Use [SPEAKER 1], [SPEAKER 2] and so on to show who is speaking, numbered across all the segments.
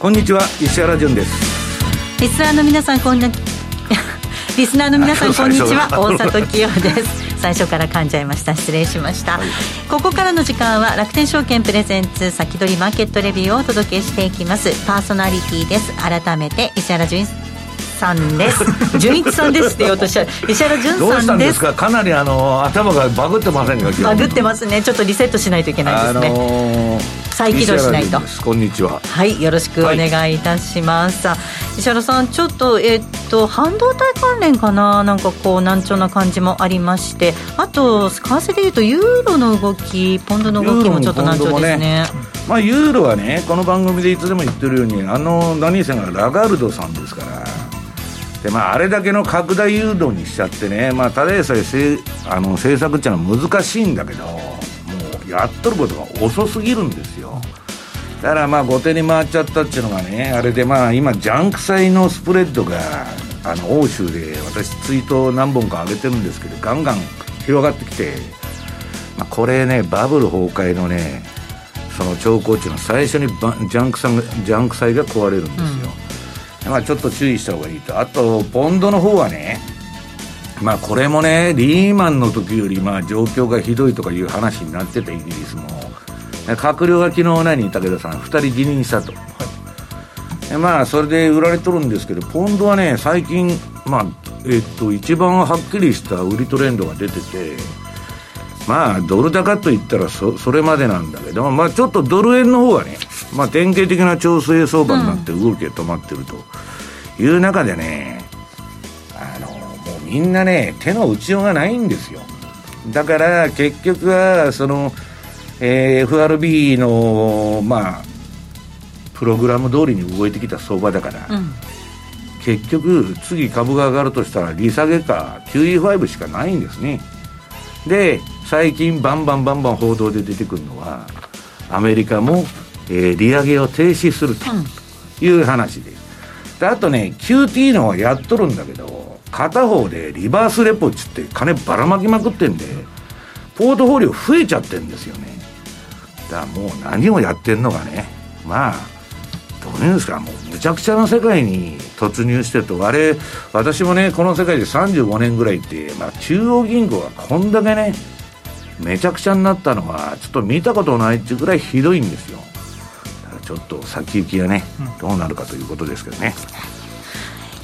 [SPEAKER 1] こんにちは石原潤です。
[SPEAKER 2] リスナーの皆さんこんな リスナーの皆さんこんにちは大里清です。最初から噛んじゃいました。失礼しました、はい、ここからの時間は楽天証券プレゼンツ先取りマーケットレビューをお届けしていきます。パーソナリティです。改めて石原潤さんです。純一さんですって言おうとしゃ石原潤さんです。
[SPEAKER 1] か？かなりあの頭がバグってませんか？
[SPEAKER 2] バグってますね。ちょっとリセットしないといけないですね、あのー再起動しないと。
[SPEAKER 1] こんにちは。
[SPEAKER 2] はいよろしくお願いいたします、はい、石原さんちょっとえっ、と半導体関連かな？なんかこう難聴な感じもありまして。あと為替でいうとユーロの動きポンドの動きもちょっと難聴ですね。ね。
[SPEAKER 1] まあユーロはねこの番組でいつでも言ってるようにあの何せがラガルドさんですからでまあ、あれだけの拡大誘導にしちゃってね、まあ、ただでさえせあの政策っていうのは難しいんだけど、もうやっとることが遅すぎるんですよ。だからまあ後手に回っちゃったっていうのがね、あれでまあ今、ジャンク債のスプレッドが、あの欧州で私、ツイート何本か上げてるんですけど、ガンガン広がってきて、まあ、これね、バブル崩壊のね、その兆候っていうのは最初にジャンク債が壊れるんですよ。うんまあ、ちょっと注意した方がいいと、あと、ポンドの方はね、まあ、これもね、リーマンの時よりまあ状況がひどいとかいう話になってたイギリスも、閣僚が昨日何、武田さん、2人辞任したと、はい、まあ、それで売られとるんですけど、ポンドはね、最近、まあえっと、一番はっきりした売りトレンドが出てて、まあ、ドル高といったらそそれまでなんだけど、まあ、ちょっとドル円の方はね、まあ、典型的な調整相場になって動きが止まってるという中でね、あのもうみんなね手の打ちようがないんですよ。だから結局はその、えー、FRB のまあプログラム通りに動いてきた相場だから、うん、結局次株が上がるとしたら利下げか QE5 しかないんですね。で最近バンバンバンバン報道で出てくるのはアメリカもえー、利上げを停止するという話で。で、あとね、QT の方やっとるんだけど、片方でリバースレポっつって金ばらまきまくってんで、ポートフォリオ増えちゃってんですよね。だからもう何をやってんのかね。まあ、どういうんですか、もうむちゃくちゃな世界に突入してると、あれ、私もね、この世界で35年ぐらいって、まあ、中央銀行がこんだけね、めちゃくちゃになったのは、ちょっと見たことないっていうぐらいひどいんですよ。ちょっと先行きがね、どうなるかということですけどね。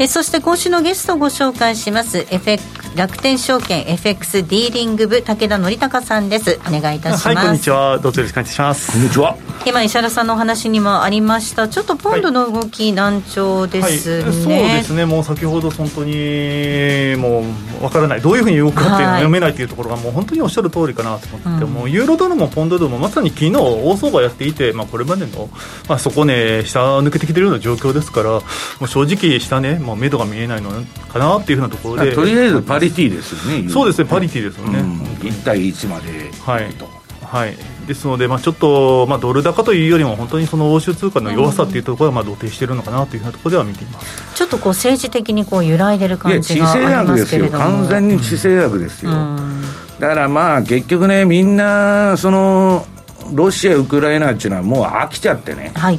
[SPEAKER 2] えそして今週のゲストをご紹介します FX 楽天証券 FX ディーリング部武田則孝さんです。お願いいたします。はい
[SPEAKER 3] こんにちは。どうぞよろしくお願いします。
[SPEAKER 1] こんにちは。
[SPEAKER 2] 今石原さんのお話にもありました。ちょっとポンドの動き、難聴ですね、はい、
[SPEAKER 3] そうですね。もう先ほど本当にもうわからない。どういうふうに動くかっていうのが読めないというところがもう本当におっしゃる通りかなと思って、うん、もうユーロドルもポンドドルもまさに昨日大相場やっていて、まあ、これまでの、まあ、そこね下抜けてきてるような状況ですからもう正直下ね、まあ、目処が見えないのかなっていうふうなところで。
[SPEAKER 1] とりあえずパリティーですよね
[SPEAKER 3] そうですねパリティですよね、うん、
[SPEAKER 1] 1対1まで
[SPEAKER 3] はい。はい、ですので、まあ、ちょっと、まあ、ドル高というよりも、本当にその欧州通貨の弱さっていうところがまあ露呈しているのかなというふうなところでは見ています。
[SPEAKER 2] ちょっとこう政治的にこう揺らいでる感じがありますけれども。
[SPEAKER 1] 完全に地政学ですよ、うん、だからまあ結局ね、みんな、そのロシア、ウクライナっていうのはもう飽きちゃってね、はい、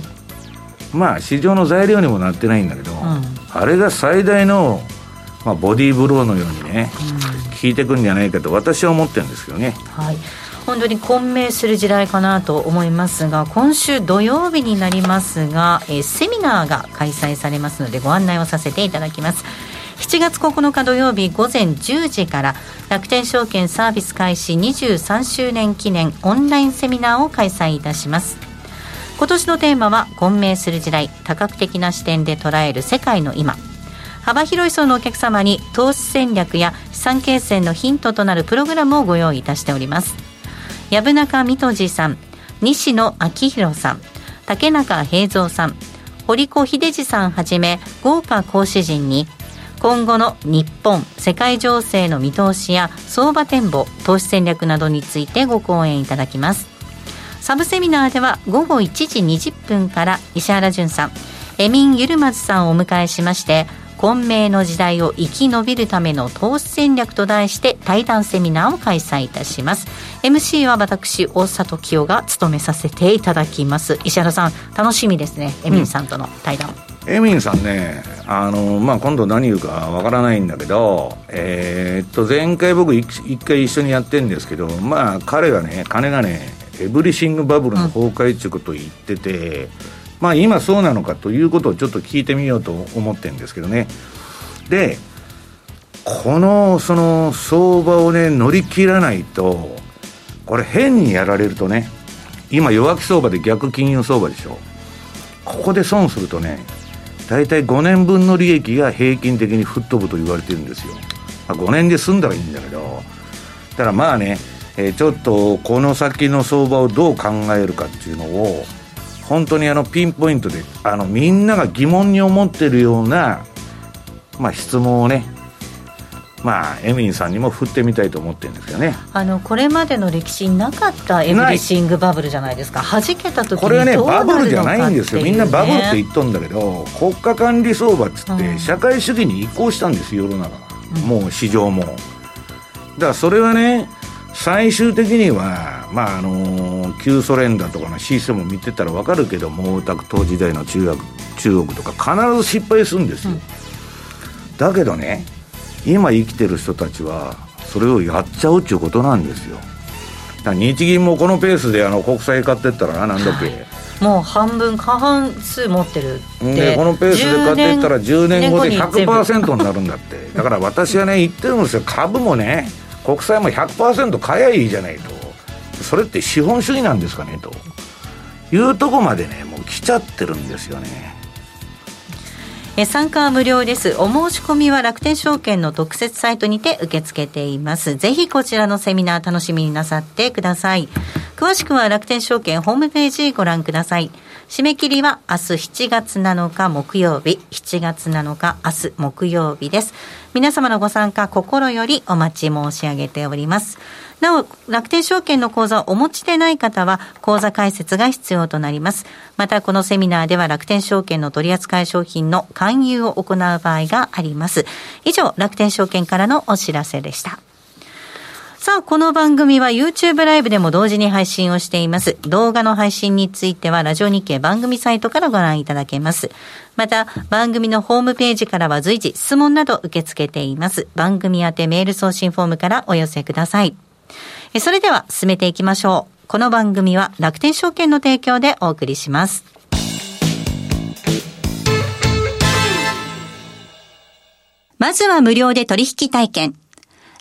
[SPEAKER 1] まあ市場の材料にもなってないんだけど、うん、あれが最大のまあ、ボディーブローのようにね、効いてくるんじゃないかと私は思ってるんですけどね。
[SPEAKER 2] はい。本当に混迷する時代かなと思いますが今週土曜日になりますが、えー、セミナーが開催されますのでご案内をさせていただきます。7月9日土曜日午前10時から楽天証券サービス開始23周年記念オンラインセミナーを開催いたします。今年のテーマは混迷する時代多角的な視点で捉える世界の今幅広い層のお客様に投資戦略や資産形成のヒントとなるプログラムをご用意いたしております。薮中水戸次さん西野昭弘さん竹中平蔵さん堀子秀治さんはじめ豪華講師陣に今後の日本世界情勢の見通しや相場展望投資戦略などについてご講演いただきます。サブセミナーでは午後1時20分から石原潤さんエミン・ユルマズさんをお迎えしまして混迷の時代を生き延びるための投資戦略と題して対談セミナーを開催いたします。MC は私大里清が務めさせていただきます。石原さん楽しみですねエミンさんとの対談、
[SPEAKER 1] うん、エミンさんねあの、まあ、今度何言うかわからないんだけど、えー、っと前回僕一回一緒にやってるんですけどまあ彼がね金がねエブリシングバブルの崩壊ということを言ってて、うん、まあ今そうなのかということをちょっと聞いてみようと思ってるんですけどね。でこのその相場をね乗り切らないとこれ変にやられるとね今弱気相場で逆金融相場でしょ。ここで損するとね大体5年分の利益が平均的に吹っ飛ぶと言われてるんですよ、まあ、5年で済んだらいいんだけど。ただまあね、えー、ちょっとこの先の相場をどう考えるかっていうのを本当にあのピンポイントであのみんなが疑問に思ってるような、まあ、質問をねまあ、エミンさんにも振ってみたいと思ってるんですよね。
[SPEAKER 2] あのこれまでの歴史になかったエブリシングバブルじゃないですか。はじけた時に
[SPEAKER 1] これはねバブルじゃないんですよ。みんなバブルって言っとんだけど国家管理相場っつって、社会主義に移行したんです世の中うん、もう市場も。だからそれはね最終的には、まああの旧ソ連だとかのシステムを見てたら分かるけど毛沢東時代の中国中国とか必ず失敗するんですよ、うん、だけどね今生きてる人たちはそれをやっちゃうっていうことなんですよ。日銀もこのペースであの国債買ってったらなんだっけ、
[SPEAKER 2] もう半分過半数持ってる
[SPEAKER 1] でこのペースで買っていったら10年後で100%になるんだって。だから私はね言ってるんですよ。株もね国債も100%買えばいいじゃないとそれって資本主義なんですかねというとこまでねもう来ちゃってるんですよね
[SPEAKER 2] え参加は無料です。お申し込みは楽天証券の特設サイトにて受け付けています。ぜひこちらのセミナー楽しみになさってください。詳しくは楽天証券ホームページご覧ください。締め切りは明日7月7日木曜日、7月7日明日木曜日です。皆様のご参加心よりお待ち申し上げております。なお、楽天証券の口座をお持ちでない方は、口座開設が必要となります。また、このセミナーでは楽天証券の取扱い商品の勧誘を行う場合があります。以上、楽天証券からのお知らせでした。さあ、この番組は YouTube ライブでも同時に配信をしています。動画の配信については、ラジオ日経番組サイトからご覧いただけます。また、番組のホームページからは随時質問など受け付けています。番組宛てメール送信フォームからお寄せください。それでは進めていきましょう。この番組は楽天証券の提供でお送りします。まずは無料で取引体験。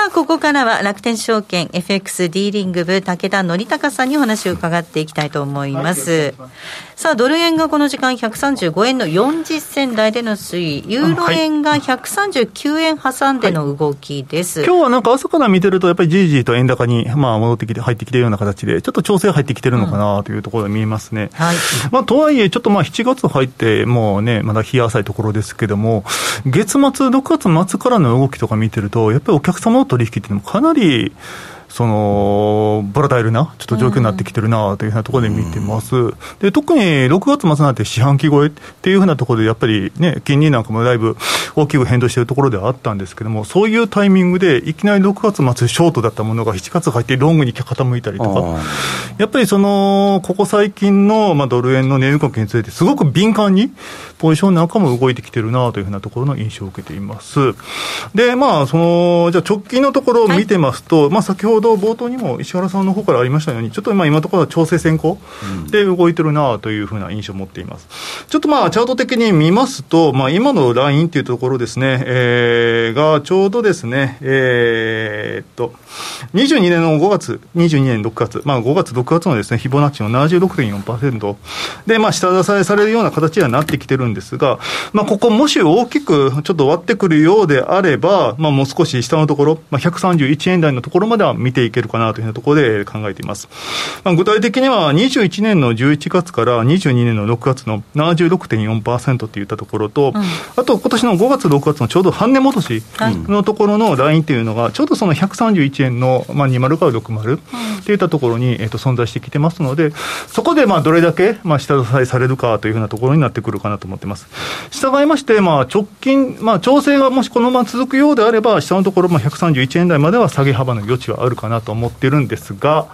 [SPEAKER 2] さあ、あ、ここからは楽天証券 FX ディーリング部武田則隆さんにお話を伺っていきたいと思います。はいさあ、ドル円がこの時間135円の40銭台での推移、ユーロ円が139円挟んでの動きです。
[SPEAKER 3] はい、今日はなんか朝から見てると、やっぱりじりじりと円高に、まあ、戻ってきて、入ってきてるような形で、ちょっと調整入ってきてるのかなというところが見えますね。うん、はい。まあ、とはいえ、ちょっとまあ、7月入って、もうね、まだ日浅いところですけども、月末、6月末からの動きとか見てると、やっぱりお客様の取引っていうのもかなり、そのボラタイルな、ちょっと状況になってきてるなというふうなところで見てます、うん、で特に6月末なんて四半期超えっていうふうなところで、やっぱりね、金利なんかもだいぶ大きく変動しているところではあったんですけども、そういうタイミングで、いきなり6月末、ショートだったものが7月入ってロングに傾いたりとか、やっぱりそのここ最近の、まあ、ドル円の値動きについて、すごく敏感にポジションなんかも動いてきてるなというふうなところの印象を受けています。で、まあ、そのじゃあ直近のところを見てますと、はい、まあ、先ほどど冒頭にも石原さんの方からありましたように、ちょっと今、今のところは調整先行で動いてるなというふうな印象を持っています。ちょっとまあ、チャート的に見ますと、まあ、今のラインというところですね、えー、がちょうどですね、えー、っと、22年の5月、22年6月、まあ、5月、6月のですね、フィボナッチの76.4%で、まあ、下支えされるような形にはなってきてるんですが、まあ、ここ、もし大きくちょっと割ってくるようであれば、まあ、もう少し下のところ、まあ、131円台のところまでは見ていけるかなというところで考えています。まあ、具体的には、21年の11月から22年の6月の76.4%っていったところと、うん、あと今年の5月、6月のちょうど半値戻しのところのラインっていうのが、ちょうどその131円の、まあ、20から60っていったところに、えー、と存在してきてますので、そこでまあどれだけまあ下支えされるかというふうなところになってくるかなと思ってます。従いまして、まあ、直近、まあ、調整がもしこのまま続くようであれば、下のところ、まあ、131円台までは下げ幅の余地はあるかなと思ってるんですが、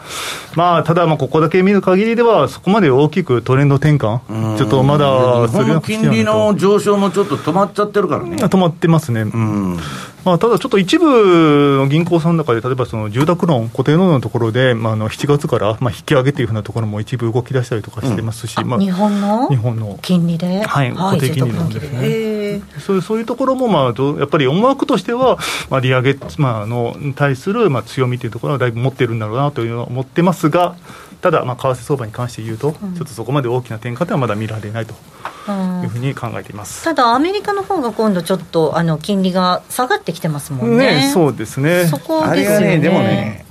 [SPEAKER 3] まあ、ただ、ここだけ見る限りでは、そこまで大きくトレンド転換、ちょっとまだ
[SPEAKER 1] 日本の金利の上昇もちょっと止まっちゃってるからね。
[SPEAKER 3] 止まってますね。うんまあ、ただちょっと一部の銀行さんの中で、例えばその住宅ローン、固定ローンのところで、まあ、あの7月からまあ引き上げというふうなところも一部動き出したりとかしてますし、
[SPEAKER 2] うん、まあ、日本の？日本の。金利で、
[SPEAKER 3] はい、固定金利のですね、そういうそういうところも、まあ、やっぱり思惑としては、まあ、利上げ、まあ、のに対するまあ強みというところはだいぶ持ってるんだろうなというのは思ってますが、ただ、まあ、為替相場に関して言うと、ちょっとそこまで大きな転換ではまだ見られないと。いうふうに考えています、
[SPEAKER 2] ただ、アメリカの方が今度、ちょっとあの金利が下がってきてますもんね、
[SPEAKER 3] ねそうですね、
[SPEAKER 2] そこですよね。ね
[SPEAKER 1] でもね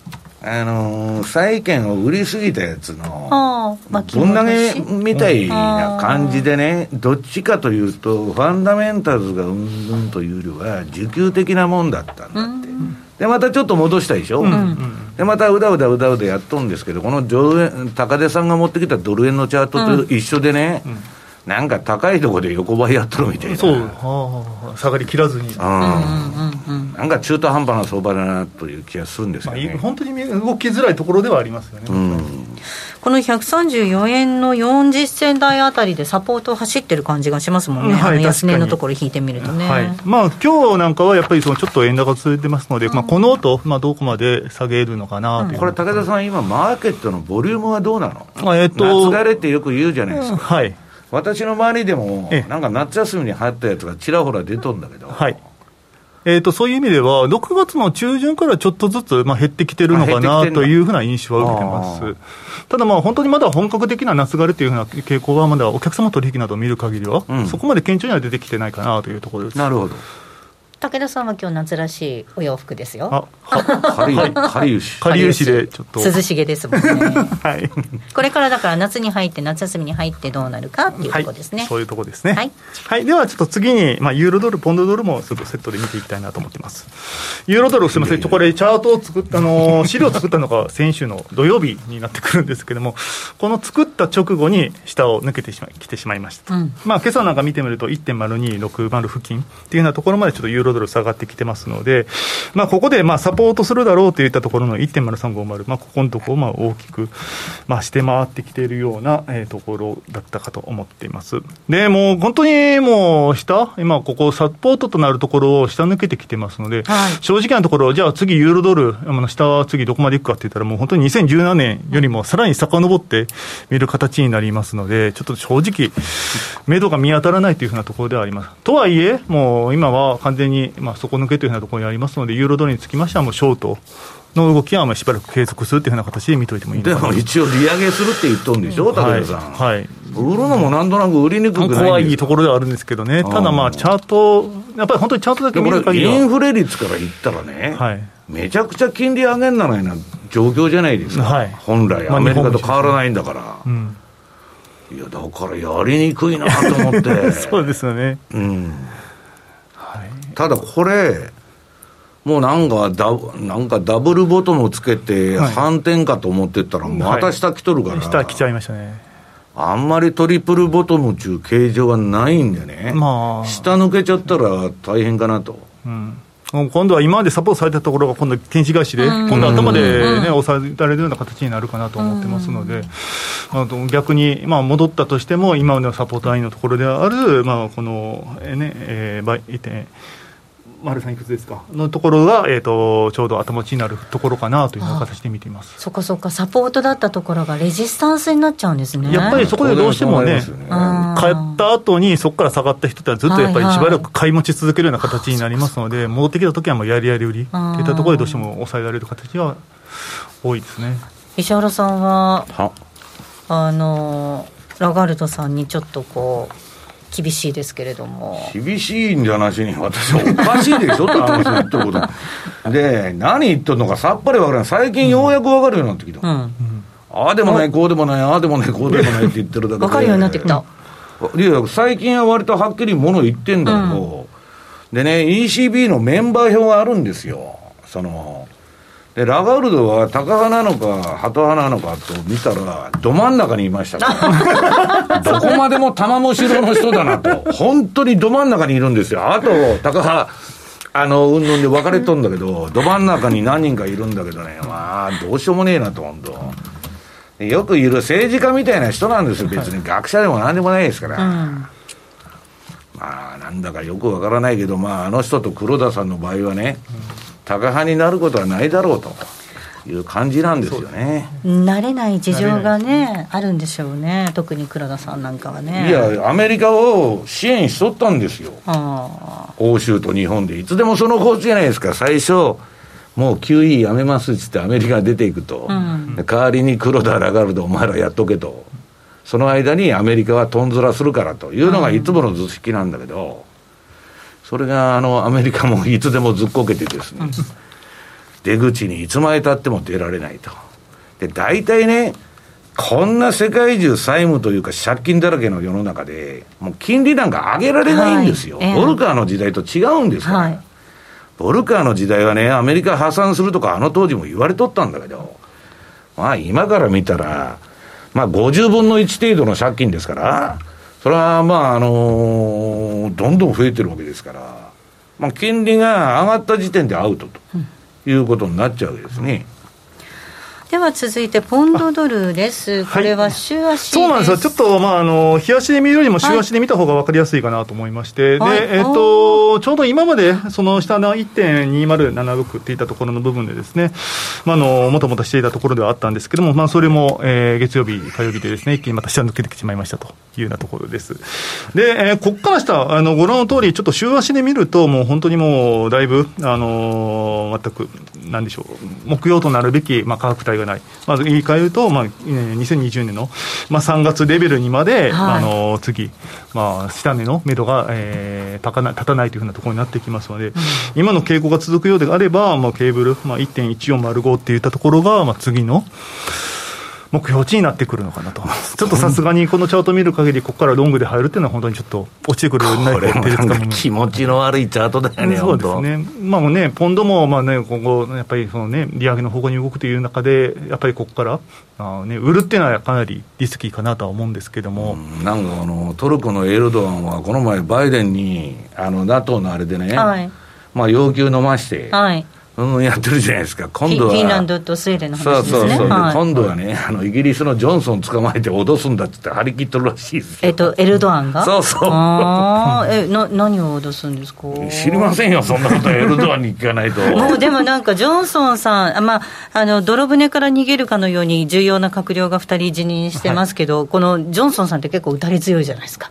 [SPEAKER 1] あの債券を売りすぎたやつのぶん投げみたいな感じでね、どっちかというと、ファンダメンタルズがうんぬんというよりは、需給的なもんだったんだって。でまたちょっと戻したでしょ、うん、でまたうだうだうだうだやっとんですけど、このドル円高出さんが持ってきたドル円のチャートと一緒でね、うん。なんか高いところで横ばいやっとるみたいな。
[SPEAKER 3] そう、はあ、下がりきらずに、うん、
[SPEAKER 1] なんか中途半端な相場だなという気がするんですよね、まあ、
[SPEAKER 3] 本当に動きづらいところではありますよね、うん、
[SPEAKER 2] この134円の40銭台あたりでサポートを走ってる感じがしますもんね、はい、安値のところ引いてみるとね、はい、
[SPEAKER 3] まあ今日なんかはやっぱりそのちょっと円高続いてますので、うん、まあ、この後、まあどこまで下げるのかなと、う。ん、
[SPEAKER 1] これ武田さん今マーケットのボリュームはどうなの、えっと、夏枯れってよく言うじゃないですか、
[SPEAKER 3] はい。
[SPEAKER 1] 私の周りでも、なんか夏休みに入ったやつがちらほら出とんだけど。
[SPEAKER 3] はいえーと、そういう意味では、6月の中旬からちょっとずつ、まあ、減ってきてるのかなというふうな印象は受けてます。ただ、まあ、本当にまだ本格的な夏枯れというふうな傾向は、まだお客様取引などを見る限りは、うん、そこまで顕著には出てきてないかなというところです。
[SPEAKER 1] なるほど
[SPEAKER 2] 武田さんは今日夏らしいお洋服ですよ。
[SPEAKER 1] あ、かり、かりゆし。
[SPEAKER 3] かりゆしでちょっと。
[SPEAKER 2] 涼しげですもんね。はい。これからだから夏に入って夏休みに入ってどうなるかっていうところですね。はい、
[SPEAKER 3] そういうところですね。はい。はい。ではちょっと次にまあユーロドルポンドドルもちょっとセットで見ていきたいなと思っています。ユーロドルすみません。これチャートを作ったの 資料を作ったのが先週の土曜日になってくるんですけども、この作った直後に下を抜けてしまい来てしまいました。うん、まあ今朝なんか見てみると1.0260付近っていうようなところまでちょっとユーロドル下がってきてます。ますので、まあ、ここでまあサポートするだろうといったところの1.0350、まあ、ここのところをまあ大きく、まあ、して回ってきているような、えー、ところだったかと思っています。で、もう本当にもう下、今ここサポートとなるところを下抜けてきてますので、はい、正直なところ、じゃあ次ユーロドル、下は次どこまでいくかって言ったら、もう本当に2017年よりもさらに遡って見る形になりますので、ちょっと正直、目処が見当たらないというふうなところではあります。とはいえ、もう今は完全にに、まあ、底抜けというようなところにありますので、ユーロドルにつきましては、もうショートの動きはまあしばらく継続するというふうな形で見といてもいい
[SPEAKER 1] でも一応、利上げするって言っとんでしょ、武田さん。
[SPEAKER 3] はい、はい、
[SPEAKER 1] 売るのもなんとなく売りにくく
[SPEAKER 3] 怖いところではあるんですけどね、ただまあ、チャート、やっぱり本当にチャートだけ見る限り
[SPEAKER 1] インフレ率から言ったらね、はい、めちゃくちゃ金利上げんならいな状況じゃないですか、はい、本来、アメリカと変わらないんだから。まあうん。いやだからやりにくいなと思って。
[SPEAKER 3] そうですよね、うん。
[SPEAKER 1] はい、ただこれもうなんかダなんかダブルボトムつけて反転かと思ってたらまた下来とるから、はい、
[SPEAKER 3] 下来ちゃいましたね。
[SPEAKER 1] あんまりトリプルボトム中形状はないんでね、まあ、下抜けちゃったら大変かなと。
[SPEAKER 3] うん今度は今までサポートされたところが、今度、検視返しで、今度頭でね、抑えられるような形になるかなと思ってますので、あと逆に、まあ、戻ったとしても、今までのサポートラインのところである、まあ、この、えね、えー、丸さんいくつですか？のところが、えーと、ちょうど頭打ちになるところかなという形で見ています。
[SPEAKER 2] そっかそっか、サポートだったところがレジスタンスになっちゃうんですね。
[SPEAKER 3] やっぱりそこでどうしてもね、買った後にそこから下がった人ってずっとやっぱりしばらく買い持ち続けるような形になりますので、はいはい、戻ってきた時はもうやりやり売りといったところでどうしても抑えられる形は多いですね。
[SPEAKER 2] 石原さんはあのラガルドさんにちょっとこう厳しいですけれども。
[SPEAKER 1] 厳しいんじゃなしに私はおかしいでしょって話言ってること。で何言ってるのかさっぱり分からない最近ようやく分かるようになってきた、うん、ああでもないこうでもないああでもないこうでもないって言ってるだけで。
[SPEAKER 2] 分かるようになってきた。
[SPEAKER 1] いや最近は割とはっきりもの言ってんだけど、うん、でね ECB のメンバー表があるんですよ。そのでラガルドはタカ派なのかハト派なのかと見たらど真ん中にいましたから どこまでも玉の城の人だなと。本当にど真ん中にいるんですよ。あとタカ派あのうんぬんで分かれとんだけどど真ん中に何人かいるんだけどね。まあどうしようもねえなと本当。よくいる政治家みたいな人なんですよ別に。学者でも何でもないですから、うん、まあなんだかよく分からないけどまああの人と黒田さんの場合はね、うんタカ派になることはないだろうという感じなんですよね。
[SPEAKER 2] 慣れない事情がねあるんでしょうね。特に黒田さんなんかはね。
[SPEAKER 1] いやアメリカを支援しとったんですよ。欧州と日本でいつでもその構図じゃないですか。最初もう QE やめますっつってアメリカ出ていくと、うん、代わりに黒田ラガルドお前らやっとけと。その間にアメリカはとんずらするからというのがいつもの図式なんだけど、それがあのアメリカもいつでもずっこけてですね、出口にいつまでたっても出られないと。で、大体ね、こんな世界中債務というか借金だらけの世の中で、もう金利なんか上げられないんですよ。はいボルカーの時代と違うんですから。はい、ボルカーの時代はね、アメリカ破産するとかあの当時も言われとったんだけど、まあ今から見たら、まあ50分の1程度の借金ですから、それはまあ、あの、どんどん増えてるわけですから、まあ、金利が上がった時点でアウトということになっちゃうわけですね。
[SPEAKER 2] では続いて、ポンドドルです、これは週足
[SPEAKER 3] そうなんですよ、ちょっと、まあ、あの日足で見るよりも週足で見た方が分かりやすいかなと思いまして、はい、でえーと、ちょうど今まで、その下の1.2076っていったところの部分でですね、まあ、あのもともとしていたところではあったんですけれども、まあ、それも、えー、月曜日、火曜日でですね、一気にまた下抜けてしまいましたというようなところです。で、えー、ここから下、あのご覧の通り、ちょっと週足で見ると、もう本当にもうだいぶ、あの全く、なんでしょう、目標となるべき、まあ、価格帯がない、まず言い換えると、まあ、2020年の、まあ、3月レベルにまで、はい、あの次、まあ、下値の目処が、えー、立たない立たないというふうなところになってきますので、うん、今の傾向が続くようであれば、まあ、ケーブル、まあ、1.1405っていったところが、まあ、次の、目標値になってくるのかなと、ちょっとさすがにこのチャート見る限り、ここからロングで入るっていうのは、本当にちょっと落ちてくるようにな
[SPEAKER 1] る気持ちの悪いチャートだよね、
[SPEAKER 3] そうですね、まあもね、ポンドもまあ、ね、今後、やっぱりその、ね、利上げの方向に動くという中で、やっぱりここからあ、ね、売るっていうのはかなりリスキーかなとは思うんですけども、
[SPEAKER 1] うん、なんかあのトルコのエルドアンは、この前、バイデンにあの NATO のあれでね、はい、まあ、要求飲まして、はいうん、やってるじゃないですか、今度は。
[SPEAKER 2] フィンランドとスウェーデンの話ですね。そうそうそう、
[SPEAKER 1] はい、今度はね、あのイギリスのジョンソン捕まえて脅すんだってって、張り切っとるらしいです
[SPEAKER 2] えっと、エルドアンが？
[SPEAKER 1] そうそう。
[SPEAKER 2] え、な、何を脅すんですか？
[SPEAKER 1] 知りませんよ、そんなことはエルドアンに聞かないと。
[SPEAKER 2] もうでもなんか、ジョンソンさん、まあ、あの、泥船から逃げるかのように、重要な閣僚が2人辞任してますけど、はい、このジョンソンさんって結構打たれ強いじゃないですか。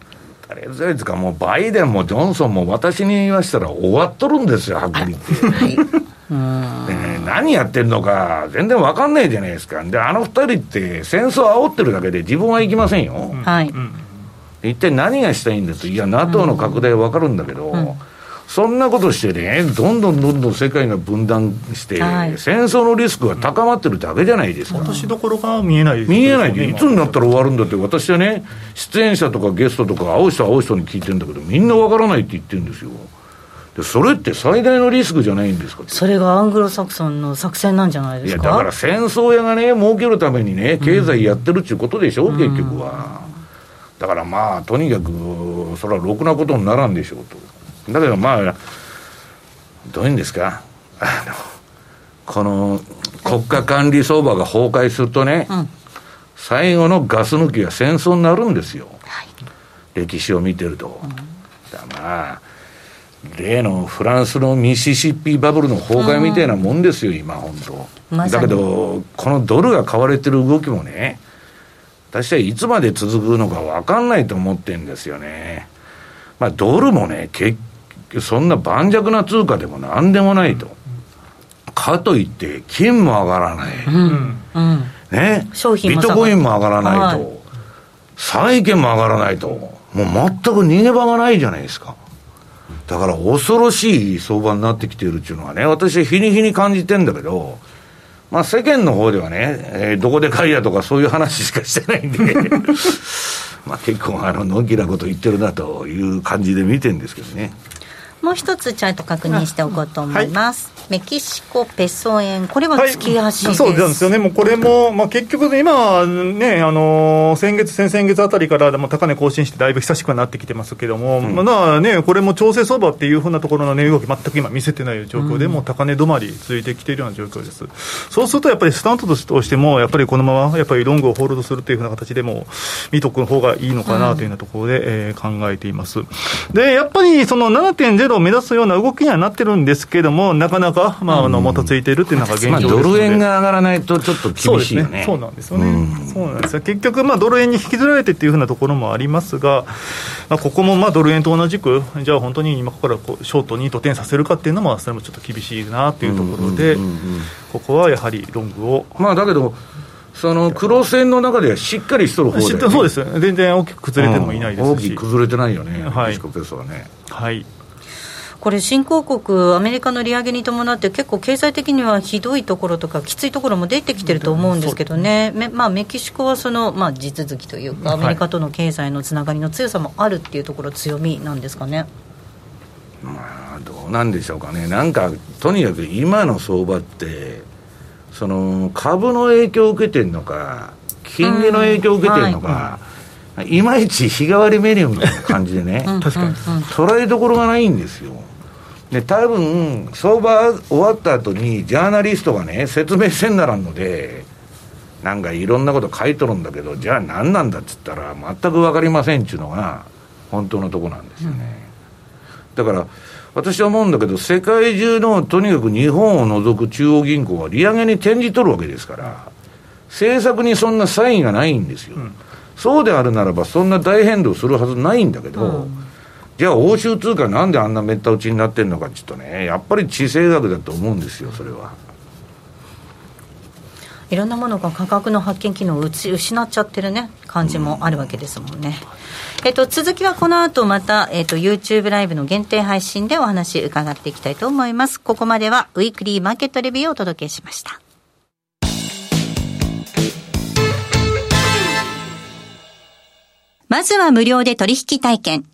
[SPEAKER 1] あえずですか、もうバイデンもジョンソンも私に言わしたら終わっとるんですよ、はっきり言って。でね、何やってんのか、全然わかんないじゃないですか。で、あの二人って戦争煽ってるだけで自分は行きませんよ。
[SPEAKER 2] はい。
[SPEAKER 1] 一体何がしたいんです？いや、NATO の拡大はわかるんだけど、そんなことしてね、どんどんどんどん世界が分断して、
[SPEAKER 2] はい
[SPEAKER 1] 戦争のリスクが高まってるだけじゃないですか。
[SPEAKER 3] 落としどころが見えないです
[SPEAKER 1] 見えないで、い
[SPEAKER 3] 今
[SPEAKER 1] つになったら終わるんだって、私はね、出演者とかゲストとか、会う人会う人に聞いてるんだけど、みんなわからないって言ってるんですよ。で、それって最大のリスクじゃないんですか？
[SPEAKER 2] それがアングロサクソンの作戦なんじゃない
[SPEAKER 1] いや、
[SPEAKER 2] ですか？
[SPEAKER 1] だから戦争屋がね、儲けるためにね、経済やってるっていうことでしょ、結局は。だからまあ、とにかく、それはろくなことにならんでしょうと。だけどまあ、どういうんですか、あの、この国家管理相場が崩壊するとね、
[SPEAKER 2] ん
[SPEAKER 1] 最後のガス抜きは戦争になるんですよ。歴史を見てると。だからまあ、例のフランスのミシシッピバブルの崩壊みたいなもんですよ、今、本当、
[SPEAKER 2] ま
[SPEAKER 1] だけど、このドルが買われてる動きもね、私はいつまで続くのか分かんないと思ってるんですよね。まあ、ドルもね、結局、そんな盤石な通貨でもなんでもないと。かといって、金も上がらない。
[SPEAKER 2] うん。
[SPEAKER 1] ね、
[SPEAKER 2] 商品
[SPEAKER 1] ビットコインも上がらないと、
[SPEAKER 2] はい
[SPEAKER 1] 債券も上がらないと、もう全く逃げ場がないじゃないですか。だから恐ろしい相場になってきているっていうのはね、私は日に日に感じてんだけど、まあ世間の方ではね、えーどこで買いやとかそういう話しかしてないんで、まあ結構あの、のんきなこと言ってるなという感じで見てるんですけどね。
[SPEAKER 2] もう一つチャート確認しておこうと思います。メキシコペソ円、これは月足です。
[SPEAKER 3] そうなんですよね、もうこれも、まあ、結局ね、今ね、あのー先月、先々月あたりからでも高値更新して、だいぶ久しくはなってきてますけども、まあね、これも調整相場っていうふうなところの値動き、全く今、見せてない状況で、もう高値止まり続いてきているような状況です。そうすると、やっぱりスタントとしても、やっぱりこのまま、やっぱりロングをホールドするというふうな形でも、見とく方がいいのかなというようなところで、えー考えています。で、やっぱりその7.0を目指すような動きにはなってるんですけども、なかなか、まあ、あの、もたついているっていうのが現状
[SPEAKER 1] まあ
[SPEAKER 3] ですので。
[SPEAKER 1] ドル円が上がらないとちょっと厳しい。よね。
[SPEAKER 3] そうなんですよね、
[SPEAKER 1] うん
[SPEAKER 3] そうなんですよ結局、まあ、ドル円に引きずられてっていうふうなところもありますが、まあ、ここもまあドル円と同じく、じゃあ本当に今からこうショートに移転させるかっていうのも、それもちょっと厳しいなっていうところで、ここはやはりロングを。
[SPEAKER 1] まあだけど、その黒線の中ではしっかりしとる方だよね
[SPEAKER 3] そうです。全然大きく崩れてもいないで
[SPEAKER 1] うん。大
[SPEAKER 3] すし、
[SPEAKER 1] きく崩れてないよね、
[SPEAKER 3] はい。
[SPEAKER 1] メキシコペソはね。
[SPEAKER 3] はい、
[SPEAKER 2] これ、新興国、アメリカの利上げに伴って、結構経済的にはひどいところとか、きついところも出てきてると思うんですけどね、めまあ、メキシコはその、まあ、地続きというか、アメリカとの経済のつながりの強さもあるっていうところ、強みなんですかね。
[SPEAKER 1] まあどうなんでしょうかね、なんかとにかく今の相場って、その株の影響を受けてるのか、金利の影響を受けてるのか、い。まいち日替わりメニューみたいな感じでね、
[SPEAKER 3] 確かに、
[SPEAKER 1] 捉えどころがないんですよ。で多分相場終わった後にジャーナリストがね説明せんならんのでなんかいろんなこと書いとるんだけどじゃあ何なんだっつったら全く分かりませんっちゅうのが本当のとこなんですよね、だから私は思うんだけど世界中のとにかく日本を除く中央銀行は利上げに転じとるわけですから政策にそんな差異がないんですよ、そうであるならばそんな大変動するはずないんだけど、じゃあ欧州通貨なんであんなめった打ちになってるのかちょっとねやっぱり地政学だと思うんですよそれは。
[SPEAKER 2] いろんなものが価格の発見機能をうち失っちゃってるね感じもあるわけですもんね。えっと、続きはこの後また、えっと、YouTube ライブの限定配信でお話伺っていきたいと思います。ここまではウィークリーマーケットレビューをお届けしました。まずは無料で取引体験。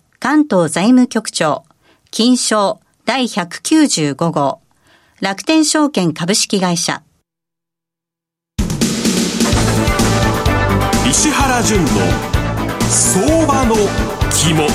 [SPEAKER 2] 関東財務局長金賞第195号。楽天証券株式会社。
[SPEAKER 4] 石原淳の相場の肝。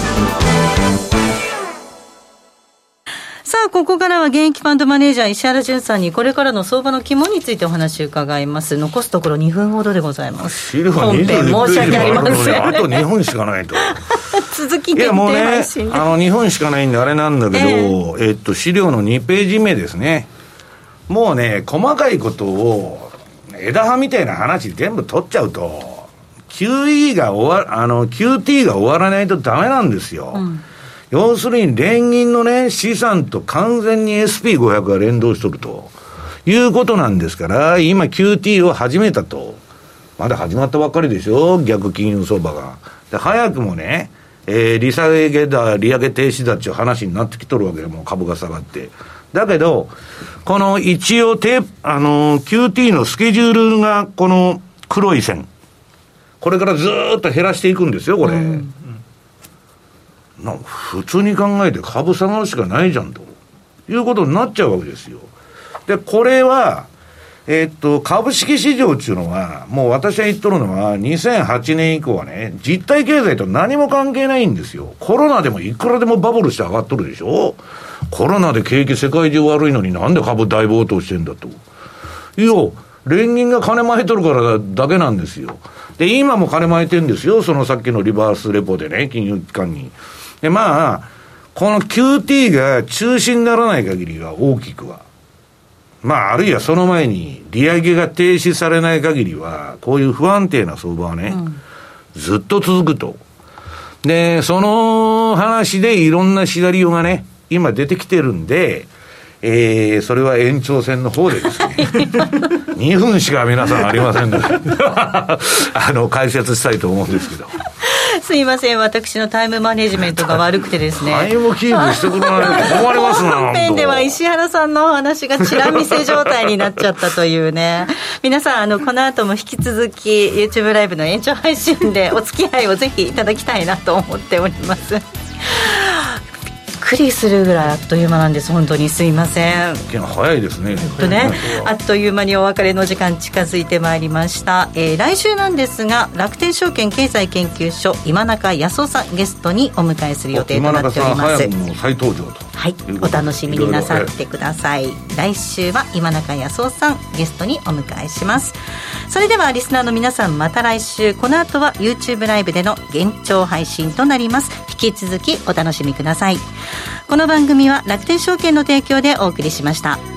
[SPEAKER 2] さあ、ここからは現役ファンドマネージャー石原淳さんにこれからの相場の肝についてお話を伺います。残すところ2分ほどでございます。
[SPEAKER 1] 本
[SPEAKER 2] 編申し訳ありません。
[SPEAKER 1] あと2分しかないと。
[SPEAKER 2] 続きで
[SPEAKER 1] もうね、あの2分しかないんであれなんだけど、えー、えっと、資料の2ページ目ですね。もうね、細かいことを枝葉みたいな話全部取っちゃうと、QE が終わ、あの、QT が終わらないとダメなんですよ。うん要するに連銀のね、資産と完全に SP500 が連動しとるということなんですから、今 QT を始めたと。まだ始まったばっかりでしょ？逆金融相場が。で、早くもね、えー、利下げだ、利上げ停止だっていう話になってきとるわけで、もう株が下がって。だけど、この一応テ、あのー、QT のスケジュールが、この黒い線。これからずっと減らしていくんですよ、これ。うんな普通に考えて株下がるしかないじゃんということになっちゃうわけですよ。で、これは、えー、っと、株式市場っていうのは、もう私が言っとるのは、2008年以降はね、実体経済と何も関係ないんですよ。コロナでもいくらでもバブルして上がっとるでしょコロナで景気世界中悪いのになんで株大暴騰してんだと。いや、連銀が金巻いとるからだけなんですよ。で、今も金巻いてんですよ。そのさっきのリバースレポでね、金融機関に。で、まあ、この QT が中止にならない限りは大きくは。まあ、あるいはその前に利上げが停止されない限りは、こういう不安定な相場はね、うん、ずっと続くと。で、その話でいろんなシナリオがね、今出てきてるんで、えー、それは延長戦の方でですね、2分しか皆さんありませんので、あの、解説したいと思うんですけど。
[SPEAKER 2] すいません、私のタイムマネジメントが悪くてですね。
[SPEAKER 1] タイムキープしてくれないと困りますな。
[SPEAKER 2] 本編では石原さんのお話がチラ見せ状態になっちゃったというね。皆さん、あの、この後も引き続き YouTube ライブの延長配信でお付き合いをぜひいただきたいなと思っております。くりするぐらいあっという間なんです。本当にすいません。
[SPEAKER 1] 早いですね。
[SPEAKER 2] とね。あっという間にお別れの時間近づいてまいりました、えー、来週なんですが楽天証券経済研究所今中康夫さんゲストにお迎えする予定となっております。
[SPEAKER 1] 再登場と
[SPEAKER 2] はい。お楽しみになさってください。来週は今中康夫さんゲストにお迎えします。それではリスナーの皆さんまた来週。この後は YouTube ライブでの現状配信となります。引き続きお楽しみください。この番組は楽天証券の提供でお送りしました。